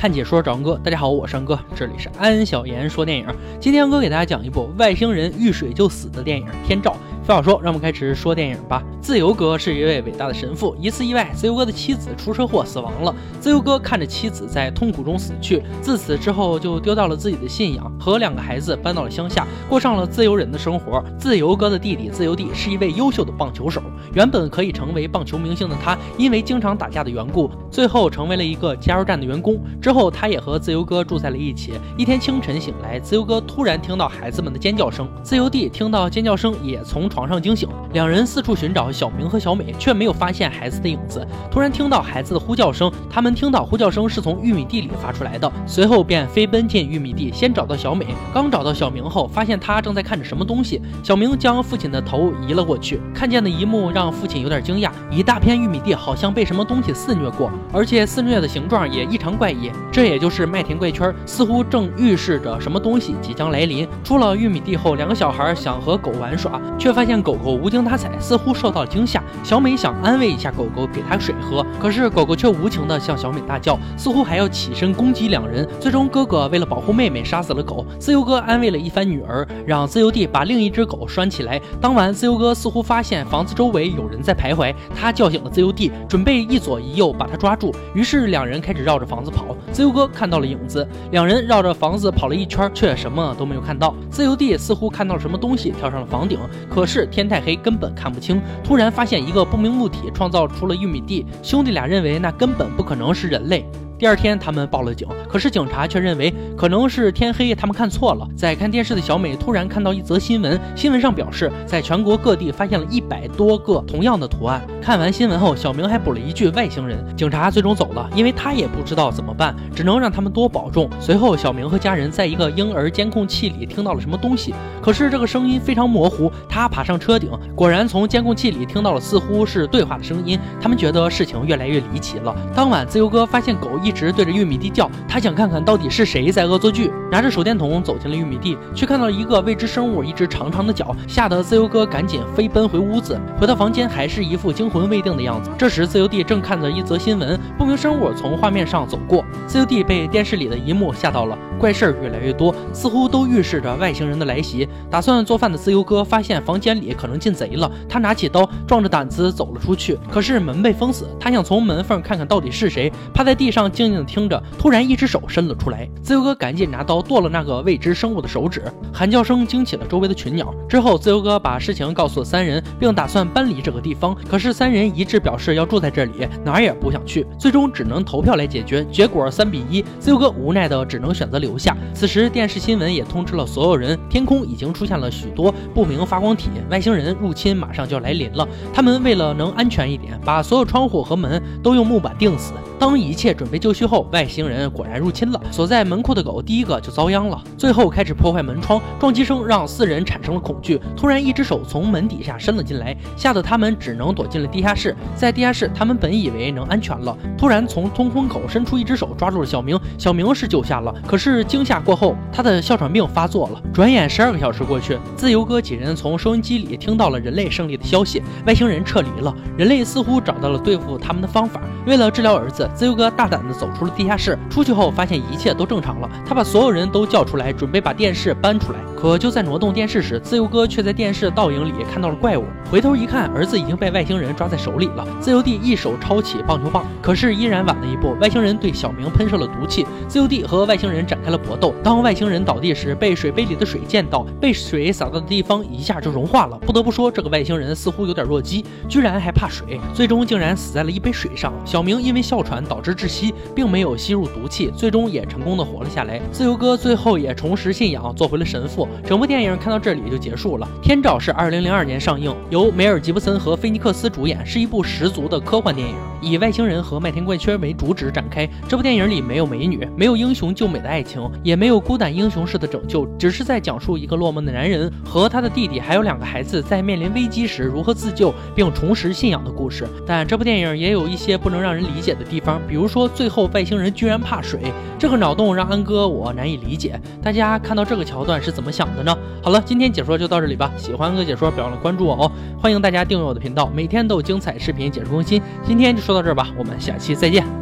看解说找安哥，大家好，我是安哥，这里是安小言说电影。今天安哥给大家讲一部外星人遇水就死的电影《天照》。废话说，让我们开始说电影吧。自由哥是一位伟大的神父，一次意外，自由哥的妻子出车祸死亡了。自由哥看着妻子在痛苦中死去，自此之后就丢掉了自己的信仰，和两个孩子搬到了乡下，过上了自由人的生活。自由哥的弟弟自由弟是一位优秀的棒球手，原本可以成为棒球明星的他，因为经常打架的缘故，最后成为了一个加油站的员工。之后，他也和自由哥住在了一起。一天清晨醒来，自由哥突然听到孩子们的尖叫声，自由弟听到尖叫声也从床上惊醒。两人四处寻找小明和小美，却没有发现孩子的影子。突然听到孩子的呼叫声，他们听到呼叫声是从玉米地里发出来的，随后便飞奔进玉米地，先找到小美。刚找到小明后，发现他正在看着什么东西。小明将父亲的头移了过去，看见的一幕让父亲有点惊讶：一大片玉米地好像被什么东西肆虐过，而且肆虐的形状也异常怪异。这也就是麦田怪圈，似乎正预示着什么东西即将来临。出了玉米地后，两个小孩想和狗玩耍，却发现狗狗无精 打采，似乎受到了惊吓。小美想安慰一下狗狗，给它水喝，可是狗狗却无情地向小美大叫，似乎还要起身攻击两人。最终，哥哥为了保护妹妹，杀死了狗。自由哥安慰了一番女儿，让自由弟把另一只狗拴起来。当晚，自由哥似乎发现房子周围有人在徘徊，他叫醒了自由弟，准备一左一右把他抓住。于是两人开始绕着房子跑。自由哥看到了影子，两人绕着房子跑了一圈，却什么都没有看到。自由弟似乎看到了什么东西，跳上了房顶，可是天太黑，根根本看不清。突然发现一个不明物体创造出了玉米地，兄弟俩认为那根本不可能是人类。第二天，他们报了警，可是警察却认为可能是天黑，他们看错了。在看电视的小美突然看到一则新闻，新闻上表示，在全国各地发现了一百多个同样的图案。看完新闻后，小明还补了一句“外星人”。警察最终走了，因为他也不知道怎么办，只能让他们多保重。随后，小明和家人在一个婴儿监控器里听到了什么东西，可是这个声音非常模糊。他爬上车顶，果然从监控器里听到了似乎是对话的声音。他们觉得事情越来越离奇了。当晚，自由哥发现狗一。一直对着玉米地叫，他想看看到底是谁在恶作剧。拿着手电筒走进了玉米地，却看到了一个未知生物，一只长长的脚，吓得自由哥赶紧飞奔回屋子。回到房间，还是一副惊魂未定的样子。这时，自由弟正看着一则新闻，不明生物从画面上走过，自由弟被电视里的一幕吓到了。怪事儿越来越多，似乎都预示着外星人的来袭。打算做饭的自由哥发现房间里可能进贼了，他拿起刀，壮着胆子走了出去。可是门被封死，他想从门缝看看到底是谁，趴在地上静静的听着。突然，一只手伸了出来，自由哥赶紧拿刀剁了那个未知生物的手指。喊叫声惊起了周围的群鸟。之后，自由哥把事情告诉了三人，并打算搬离这个地方。可是三人一致表示要住在这里，哪儿也不想去。最终只能投票来解决。结果三比一，自由哥无奈的只能选择留。留下。此时，电视新闻也通知了所有人，天空已经出现了许多不明发光体，外星人入侵马上就要来临了。他们为了能安全一点，把所有窗户和门都用木板钉死。当一切准备就绪后，外星人果然入侵了。锁在门库的狗第一个就遭殃了，最后开始破坏门窗。撞击声让四人产生了恐惧。突然，一只手从门底下伸了进来，吓得他们只能躲进了地下室。在地下室，他们本以为能安全了，突然从通风口伸出一只手，抓住了小明。小明是救下了，可是惊吓过后，他的哮喘病发作了。转眼十二个小时过去，自由哥几人从收音机里听到了人类胜利的消息，外星人撤离了。人类似乎找到了对付他们的方法。为了治疗儿子。自由哥大胆地走出了地下室，出去后发现一切都正常了。他把所有人都叫出来，准备把电视搬出来。可就在挪动电视时，自由哥却在电视倒影里看到了怪物。回头一看，儿子已经被外星人抓在手里了。自由弟一手抄起棒球棒，可是依然晚了一步。外星人对小明喷射了毒气，自由弟和外星人展开了搏斗。当外星人倒地时，被水杯里的水溅到，被水洒到的地方一下就融化了。不得不说，这个外星人似乎有点弱鸡，居然还怕水，最终竟然死在了一杯水上。小明因为哮喘。导致窒息，并没有吸入毒气，最终也成功的活了下来。自由哥最后也重拾信仰，做回了神父。整部电影看到这里就结束了。《天照》是二零零二年上映，由梅尔吉布森和菲尼克斯主演，是一部十足的科幻电影，以外星人和麦田怪圈为主旨展开。这部电影里没有美女，没有英雄救美的爱情，也没有孤胆英雄式的拯救，只是在讲述一个落寞的男人和他的弟弟还有两个孩子在面临危机时如何自救并重拾信仰的故事。但这部电影也有一些不能让人理解的地方比如说，最后外星人居然怕水，这个脑洞让安哥我难以理解。大家看到这个桥段是怎么想的呢？好了，今天解说就到这里吧。喜欢安哥解说，别忘了关注我哦。欢迎大家订阅我的频道，每天都有精彩视频解说更新。今天就说到这儿吧，我们下期再见。